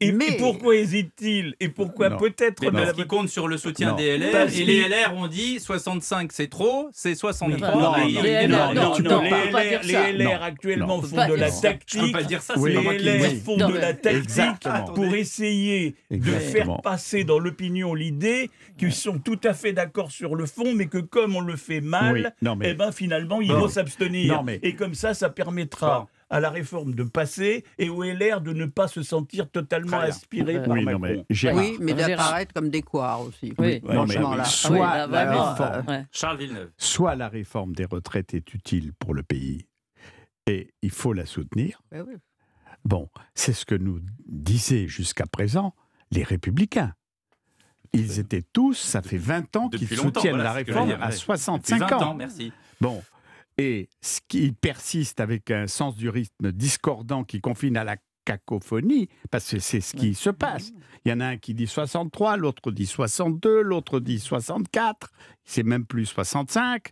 A: Et,
F: Mais-
A: et pourquoi hésite-t-il? Et pourquoi peut-être
C: parce
A: la
C: qu'ils comptent sur le soutien
D: Non.
C: des LR,
A: Parce
C: et les LR ont dit 65 c'est trop, c'est 63.
E: Non, les LR,
A: actuellement
D: Non.
A: font
E: Pas
A: de la
E: ça.
C: Je peux
A: tactique.
C: pas dire ça,
D: Oui.
A: Les LR
C: dis.
A: font
E: Non,
A: de
E: mais-
A: la tactique
D: Exactement.
A: pour essayer de faire passer dans l'opinion l'idée qu'ils sont tout à fait d'accord sur le fond, mais que comme on le fait mal,
D: Oui, non, mais-
A: eh ben finalement ils vont s'abstenir. Et comme ça, ça permettra. À la réforme de passé et où est l'air de ne pas se sentir totalement
C: bien.
A: aspiré par
D: Oui, non,
A: Macron.
D: mais Gérard,
F: Oui, mais d'apparaître comme des couards aussi.
E: Oui.
D: non, mais
F: Franchement, là.
D: soit,
E: Ah
D: la réforme,
E: ouais.
C: Charles Villeneuve.
D: soit la réforme des retraites est utile pour le pays et il faut la soutenir. Bon, c'est ce que nous disaient jusqu'à présent les républicains. Ils étaient tous, ça fait 20 ans qu'ils soutiennent
C: voilà,
D: la réforme à
C: ouais.
D: 65
C: Depuis 20
D: ans.
C: ans, merci.
D: Bon, et ce qui persiste avec un sens du rythme discordant qui confine à la cacophonie, parce que c'est ce qui se passe. Il y en a un qui dit 63, l'autre dit 62, l'autre dit 64, c'est même plus 65.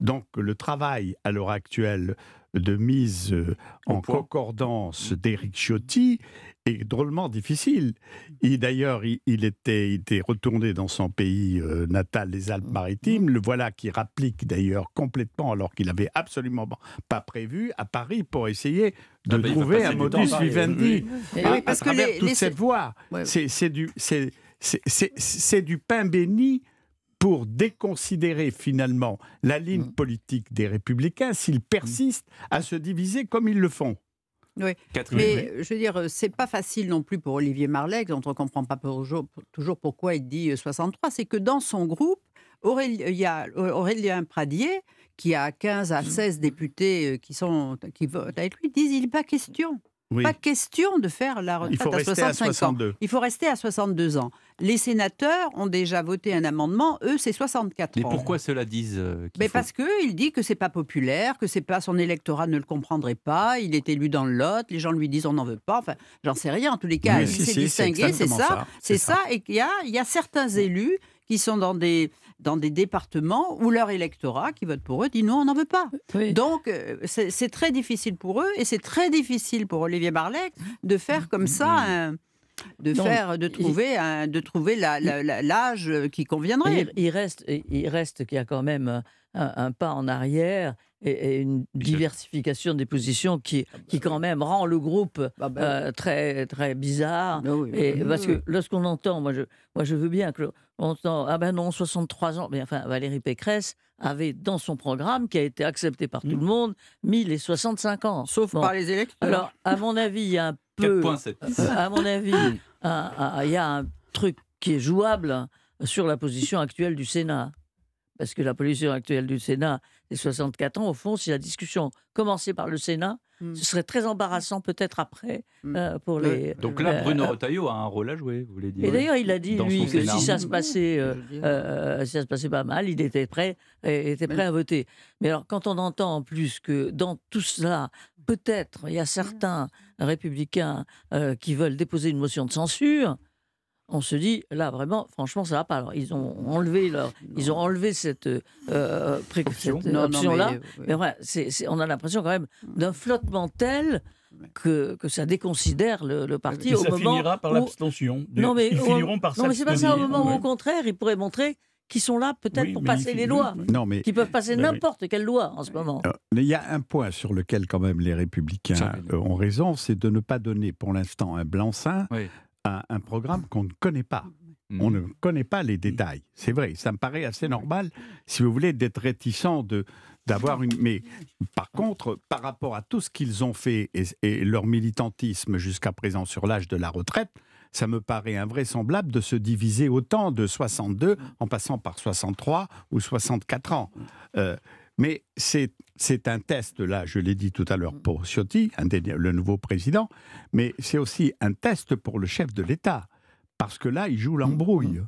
D: Donc le travail à l'heure actuelle de mise euh, en concordance d'Éric Ciotti est drôlement difficile. Et d'ailleurs, il, il était, il était retourné dans son pays euh, natal, les Alpes-Maritimes. Le voilà qui rapplique d'ailleurs complètement, alors qu'il n'avait absolument pas prévu, à Paris pour essayer de
C: Ah bah,
D: trouver un modus
C: Paris,
D: vivendi
C: oui.
E: Et
D: à,
F: oui,
D: à
F: parce que
D: travers
F: les-
D: toute
F: les-
D: cette voie.
F: Ouais.
D: C'est du, du pain béni pour déconsidérer finalement la ligne
F: Mm.
D: politique des républicains s'ils persistent à se diviser comme ils le font.
C: Catherine.
F: Mais je veux dire, c'est pas facile non plus pour Olivier Marleix, dont on ne comprend pas toujours, pourquoi il dit euh, 63. C'est que dans son groupe, Aurél- il y a Aurélien Pradier, qui a 15 à 16 députés euh, qui, sont, qui votent avec lui, disent il n'est pas question.
D: Oui.
F: Pas question de faire la
D: Il
F: retraite
D: faut
F: à
D: rester à
F: 65 ans.
D: 62.
F: Il faut rester à 62 ans. Les sénateurs ont déjà voté un amendement, eux, c'est 64
C: Mais
F: ans.
C: pourquoi ceux-là disent euh,
F: Mais
C: faut-
F: parce qu'il dit que c'est pas populaire, que c'est pas son électorat ne le comprendrait pas. Il est élu dans le Lot, les gens lui disent on n'en veut pas. Enfin, j'en sais rien. En tous les cas,
D: Oui,
F: il
D: si,
F: s'est
D: si,
F: distingué, c'est ça,
D: ça,
F: c'est ça. Et qu'il y a, il y a certains élus qui sont dans des dans des départements où leur électorat qui vote pour eux dit non, on n'en veut pas.
E: Oui.
F: Donc euh, c'est très difficile pour eux et c'est très difficile pour Olivier Barlec de faire comme ça. un- de
E: Non,
F: faire, de
E: il-
F: trouver, un- de trouver la- la- la- l'âge qui conviendrait.
E: Il, il reste, il reste qu'il y a quand même un, un pas en arrière et, et une diversification des positions qui, qui quand même rend le groupe
F: Ah ben,
E: euh, très, très bizarre.
F: ah oui,
E: Et
F: oui,
E: parce
F: oui.
E: que lorsqu'on entend, moi je, moi je veux bien que on entend, ah ben non, 63 ans, mais enfin Valérie Pécresse avait dans son programme, qui a été accepté par tout le monde, mis les 65 ans.
F: Sauf
E: Bon.
F: par les électeurs.
E: Alors, à mon avis, il y a un peu.
C: 4.7.
E: Euh, à mon avis, il y a un truc qui est jouable sur la position actuelle du Sénat. Parce que la position actuelle du Sénat, les 64 ans, au fond, si la discussion commençait par le Sénat,
F: Mm.
E: ce serait très embarrassant peut-être après
F: Mm.
E: euh, pour
F: Oui.
E: les...
C: Donc là,
E: Euh,
C: Bruno
E: euh,
C: Retailleau a un rôle à jouer, vous voulez dire
E: Et d'ailleurs, il a dit, lui, que si ça se passait, euh, euh, si ça se passait pas mal, il était prêt, était prêt à voter. Mais alors, quand on entend en plus que dans tout cela, peut-être il y a certains républicains euh, qui veulent déposer une motion de censure, on se dit là vraiment, franchement, ça va pas. Alors, ils ont enlevé leur, ils ont enlevé cette, euh, pré-
C: Option.
E: cette
F: Non, non,
E: option-là.
F: mais, oui.
E: Mais voilà, c'est- c'est- on a l'impression quand même d'un flottement tel que, que ça déconsidère le, le parti
A: Et
E: au
A: ça
E: moment
A: finira par
E: où-
A: l'abstention.
E: Non, mais
A: Ils finiront par
E: non, mais c'est pas ça. Au moment où, au contraire, ils pourraient montrer qu'ils sont là peut-être
A: Oui,
E: pour
A: mais
E: passer les lois.
D: Non, mais
E: qu'ils peuvent passer
A: oui.
E: n'importe quelle loi en ce moment.
D: euh, il y a un point sur lequel quand même les républicains euh, ont raison, c'est de ne pas donner pour l'instant un blanc-seing
C: Oui.
D: Un programme qu'on ne connaît pas.
C: Mm.
D: On ne connaît pas les détails. C'est vrai, ça me paraît assez normal, si vous voulez, d'être réticent de d'avoir une. Mais par contre, par rapport à tout ce qu'ils ont fait et, et leur militantisme jusqu'à présent sur l'âge de la retraite, ça me paraît invraisemblable de se diviser autant de 62 en passant par 63 ou 64 ans. Euh, mais c'est c'est un test, là, je l'ai dit tout à l'heure pour Ciotti, un des- le nouveau président, mais c'est aussi un test pour le chef de l'État. Parce que là, il joue l'embrouille.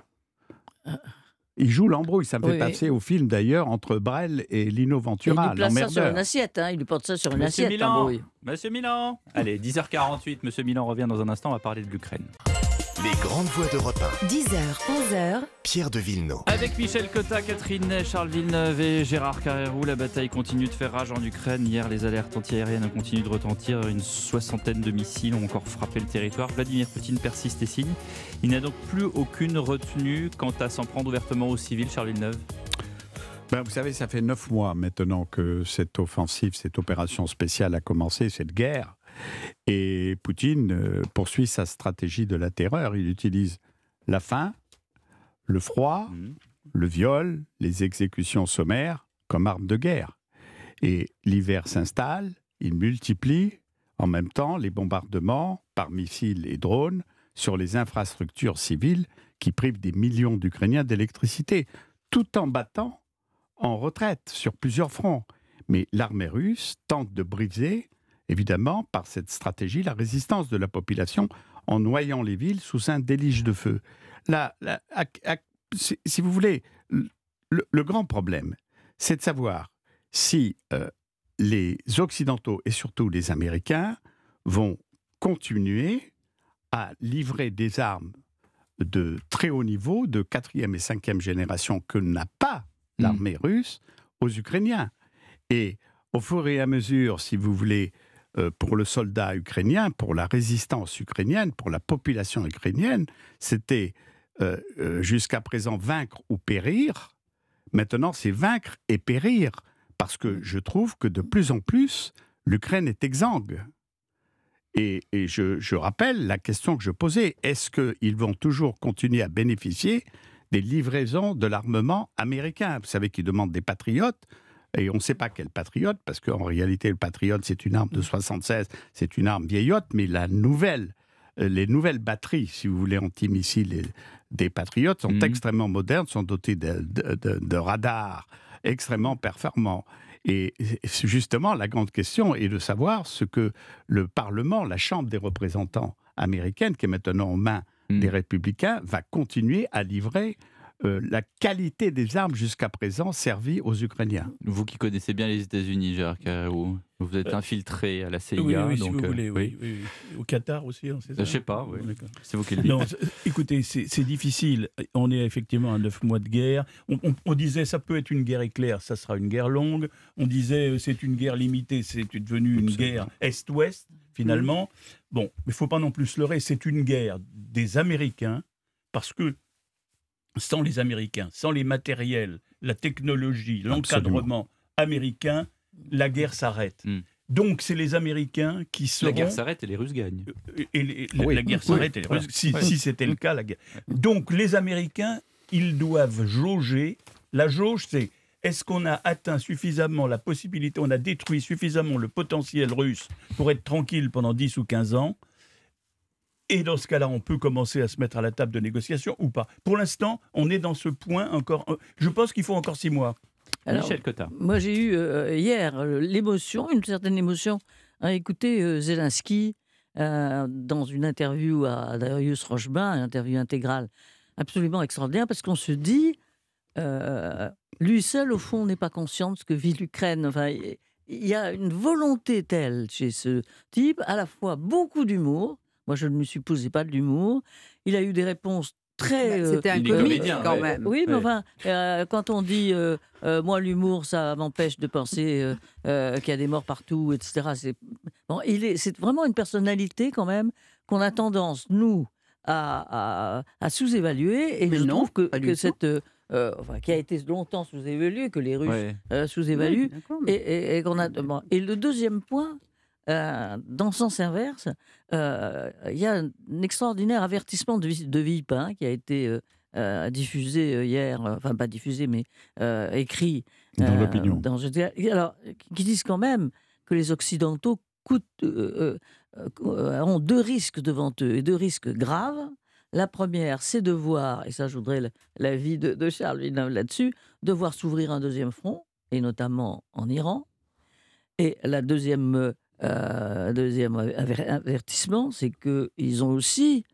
D: Il joue l'embrouille. Ça me fait
E: Oui.
D: passer au film d'ailleurs entre Brel et Lino
E: Et il
D: Ventura,
E: lui place ça sur une assiette. Hein. Il lui porte ça sur une
C: Monsieur
E: assiette.
C: Milan. Monsieur Milan Allez, 10h48, Monsieur Milan revient dans un instant, on va parler de l'Ukraine.
G: Les grandes voix d'Europe
B: 10h, 11h,
G: 1. Pierre de Villeneuve.
C: Avec Michel Cotta, Catherine Ney, Charles Villeneuve et Gérard Carrérou, la bataille continue de faire rage en Ukraine. Hier, les alertes antiaériennes ont continué de retentir. Une soixantaine de missiles ont encore frappé le territoire. Vladimir Poutine persiste et signe. Il n'a donc plus aucune retenue quant à s'en prendre ouvertement aux civils, Charles Villeneuve.
D: Ben, vous savez, ça fait neuf mois maintenant que cette offensive, cette opération spéciale a commencé, cette guerre. Et Poutine euh, poursuit sa stratégie de la terreur. Il utilise la faim, le froid,
C: Mhm.
D: le viol, les exécutions sommaires comme armes de guerre. Et l'hiver s'installe, il multiplie en même temps les bombardements par missiles et drones sur les infrastructures civiles qui privent des millions d'Ukrainiens d'électricité, tout en battant en retraite sur plusieurs fronts. Mais l'armée russe tente de briser, évidemment, par cette stratégie, la résistance de la population en noyant les villes sous un déluge de feu. Là, là, à- à- si, si vous voulez, le, le grand problème, c'est de savoir si euh, les Occidentaux et surtout les Américains vont continuer à livrer des armes de très haut niveau, de quatrième et cinquième génération que n'a pas l'armée russe aux Ukrainiens. Et au fur et à mesure, si vous voulez, pour le soldat ukrainien, pour la résistance ukrainienne, pour la population ukrainienne, c'était euh, euh, jusqu'à présent vaincre ou périr. Maintenant, c'est vaincre et périr, parce que je trouve que de plus en plus, l'Ukraine est exsangue. Et, et je, je rappelle la question que je posais, est-ce qu'ils vont toujours continuer à bénéficier des livraisons de l'armement américain? Vous savez qu'ils demandent des patriotes, et on ne sait pas quel patriote, parce qu'en réalité, le patriote, c'est une arme de 76, c'est une arme vieillotte, mais la nouvelle, euh, les nouvelles batteries, si vous voulez, antimissiles des patriotes sont
C: Mhm.
D: extrêmement modernes, sont dotées de, de- de- de radars extrêmement performants. Et justement, la grande question est de savoir ce que le Parlement, la Chambre des représentants américaine, qui est maintenant en main
C: Mm.
D: des républicains, va continuer à livrer euh, la qualité des armes jusqu'à présent servies aux Ukrainiens.
C: Vous qui connaissez bien les États-Unis, Gérard Carreau, vous êtes
A: Euh,
C: infiltré à la CIA.
A: oui, oui, si
C: donc,
A: vous
C: euh,
A: voulez, oui, oui, oui. Au Qatar aussi, hein, c'est ça
C: Je sais pas, oui. C'est vous qui le dites.
A: Non, écoutez, c'est difficile. On est effectivement à neuf mois de guerre. On, on- on disait ça peut être une guerre éclair, ça sera une guerre longue. On disait c'est une guerre limitée, c'est devenu une
D: Absolument.
A: guerre Est-Ouest finalement. Bon, mais il faut pas non plus se leurrer. C'est une guerre des Américains parce que sans les Américains, sans les matériels, la technologie, l'encadrement américain, la guerre s'arrête.
C: Mm.
A: Donc c'est les Américains qui seront
C: La guerre s'arrête et les Russes gagnent.
A: et, et les- la-
D: Oui,
A: la guerre
D: oui,
A: s'arrête. et les. Russes- Si, si c'était le cas, la guerre. Donc les Américains, ils doivent jauger. La jauge, c'est est-ce qu'on a atteint suffisamment la possibilité, on a détruit suffisamment le potentiel russe pour être tranquille pendant 10 ou 15 ans? Et dans ce cas-là, on peut commencer à se mettre à la table de négociation ou pas. Pour l'instant, on est dans ce point encore. Je pense qu'il faut encore six mois.
E: Alors,
C: Michel Cotta.
E: Moi, j'ai eu euh, hier euh, l'émotion, une certaine émotion, à écouter euh, Zelensky euh, dans une interview à Darius Rochebain, une interview intégrale absolument extraordinaire, parce qu'on se dit, euh, lui seul, au fond, n'est pas conscient de ce que vit l'Ukraine. Enfin, il y a une volonté telle chez ce type, à la fois beaucoup d'humour. Moi, je ne me supposais pas de l'humour. Il a eu des réponses très.
F: Bah,
E: euh,
F: C'était un comique
C: comédien,
F: quand même.
E: oui, mais enfin, euh, quand on dit euh, euh, moi l'humour, ça m'empêche de penser euh, euh, qu'il y a des morts partout, etc. C'est bon, il est, c'est vraiment une personnalité quand même qu'on a tendance nous à, à- à sous-évaluer et
F: Mais
E: je
F: non,
E: trouve que, que cette, enfin, qui a été longtemps sous-évaluée, que les Russes
C: Ouais.
E: euh, sous-évaluent,
F: Oui,
E: et, et- et qu'on a. bon, et le deuxième point, euh, dans le sens inverse, euh, il y a un extraordinaire avertissement de, de Villepin qui a été euh, diffusé hier, enfin pas diffusé, mais écrit
D: Dans l'opinion.
E: alors, qui disent quand même que les Occidentaux coûtent, ont deux risques devant eux, et deux risques graves. La première, c'est de voir, et ça je voudrais l'avis de, de Charles Villeneuve là-dessus, de voir s'ouvrir un deuxième front, et notamment en Iran. Et la deuxième, euh, deuxième aver- avertissement, c'est qu'ils ont aussi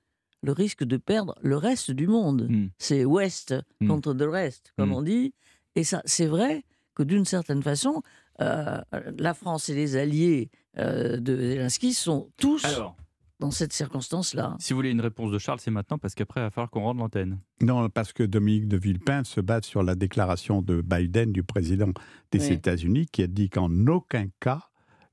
E: le risque de perdre le reste du monde.
C: Mm.
E: C'est Ouest
C: Mm.
E: contre le reste, comme
C: Mm.
E: on dit. Et ça, c'est vrai que d'une certaine façon, euh, la France et les alliés euh, de Zelensky sont tous
C: Alors,
E: dans cette circonstance-là.
C: si vous voulez une réponse de Charles, c'est maintenant parce qu'après, il va falloir qu'on rende l'antenne.
D: Non, parce que Dominique de Villepin se base sur la déclaration de Biden, du président des
E: Oui.
D: États-Unis, qui a dit qu'en aucun cas,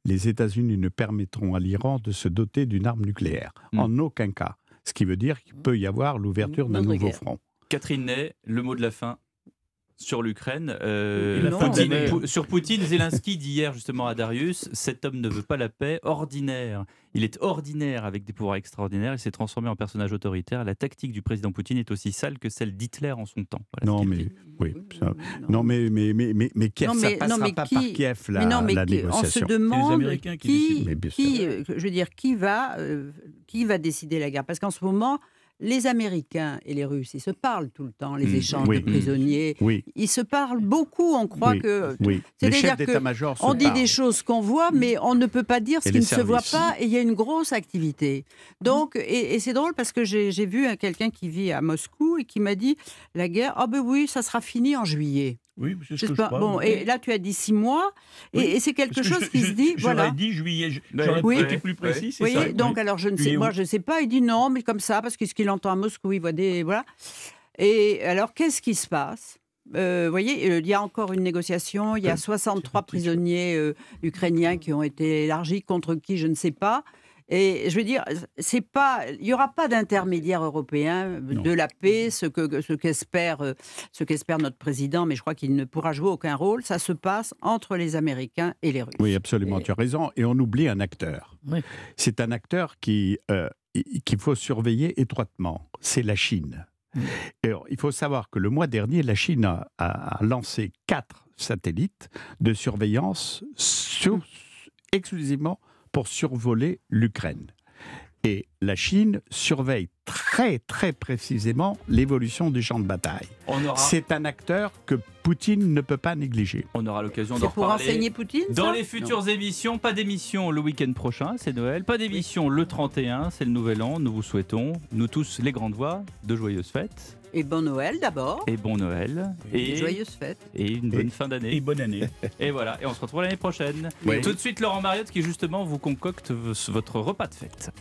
D: les États-Unis ne permettront à l'Iran de se doter d'une arme nucléaire.
C: Hmm.
D: En aucun cas. Ce qui veut dire qu'il peut y avoir l'ouverture d'un nouveau
E: guerre.
D: front.
C: Catherine Ney, le mot de la fin. Sur l'Ukraine. euh, Poutine- sur Poutine, Zelensky dit hier justement à Darius cet homme ne veut pas la paix, ordinaire. Il est ordinaire avec des pouvoirs extraordinaires. Il s'est transformé en personnage autoritaire. La tactique du président Poutine est aussi sale que celle d'Hitler en son temps. Voilà
D: Non, mais oui. ça- Non, mais, mais, mais, mais, mais Kiev,
F: Non,
D: ça
F: mais-
D: passera
F: non, mais
D: pas
F: qui-
D: par Kiev, la,
F: mais non, mais
D: la
F: qui- on se
D: négociation.
F: demande
A: qui
F: euh, je veux dire, qui va, euh, qui va décider la guerre? Parce qu'en ce moment, les Américains et les Russes, ils se parlent tout le temps, les
C: Mm,
F: échanges
D: oui.
F: de prisonniers.
D: Oui,
F: Ils se parlent beaucoup. On croit
D: oui,
F: que c'est-à-dire
D: chefs
F: que
D: d'état-major se
F: on dit
D: parlent.
F: des choses qu'on voit, mais on ne peut pas dire ce qui ne se voit pas. Et il y a une grosse activité. Donc, et, et c'est drôle parce que j'ai vu un- quelqu'un qui vit à Moscou et qui m'a dit la guerre. Ah ben oui, ça sera fini en juillet.
A: Oui, c'est ce
F: Je
A: que je
F: pas.
A: crois.
F: Bon,
A: oui.
F: et là tu as dit six mois, et,
A: Oui,
F: et c'est quelque
A: que
F: chose
A: je-
F: qui
A: je-
F: se dit.
A: J'aurais
F: Voilà.
A: dit juillet. J'aurais
F: oui.
A: été plus précis, c'est
F: Oui,
A: ça.
F: donc
A: oui.
F: alors je ne sais, moi je ne sais pas. Il dit non, mais comme ça, parce que ce qu'il entend à Moscou, il voit des voilà. Et alors qu'est-ce qui se passe? Euh, Vous voyez, euh, il y a encore une négociation. Il y a 63 prisonniers euh, ukrainiens qui ont été élargis contre qui je ne sais pas. Et je veux dire, c'est pas, il y aura pas d'intermédiaire européen
A: Non.
F: de la paix, ce que ce qu'espère euh, ce qu'espère notre président, mais je crois qu'il ne pourra jouer aucun rôle. Ça se passe entre les Américains et les Russes.
D: Oui, absolument,
F: Et-
D: tu as raison. Et on oublie un acteur.
E: Oui.
D: C'est un acteur qui euh, qu'il faut surveiller étroitement. C'est la Chine. Et alors, il faut savoir que le mois dernier, la Chine a, a- a lancé quatre satellites de surveillance sur- exclusivement pour survoler l'Ukraine. Et la Chine surveille très très précisément l'évolution du champ de bataille.
C: Aura,
D: C'est un acteur que Poutine ne peut pas négliger.
C: on aura l'occasion d'en
F: C'est pour
C: reparler.
F: enseigner Poutine
C: Dans
F: ça?
C: les futures émissions, pas d'émission le week-end prochain, c'est Noël. Pas d'émission le 31, c'est le Nouvel An. Nous vous souhaitons, nous tous les grandes voix, de joyeuses fêtes
F: Et bon Noël d'abord.
C: et bon Noël
F: Et
C: et,
F: joyeuses fêtes.
C: et une bonne
D: Et-
C: fin
A: Et
C: d'année.
A: bonne année.
C: Et voilà, et on se retrouve l'année prochaine.
D: Oui.
C: Tout de suite, Laurent Mariotte qui justement vous concocte votre repas de fête.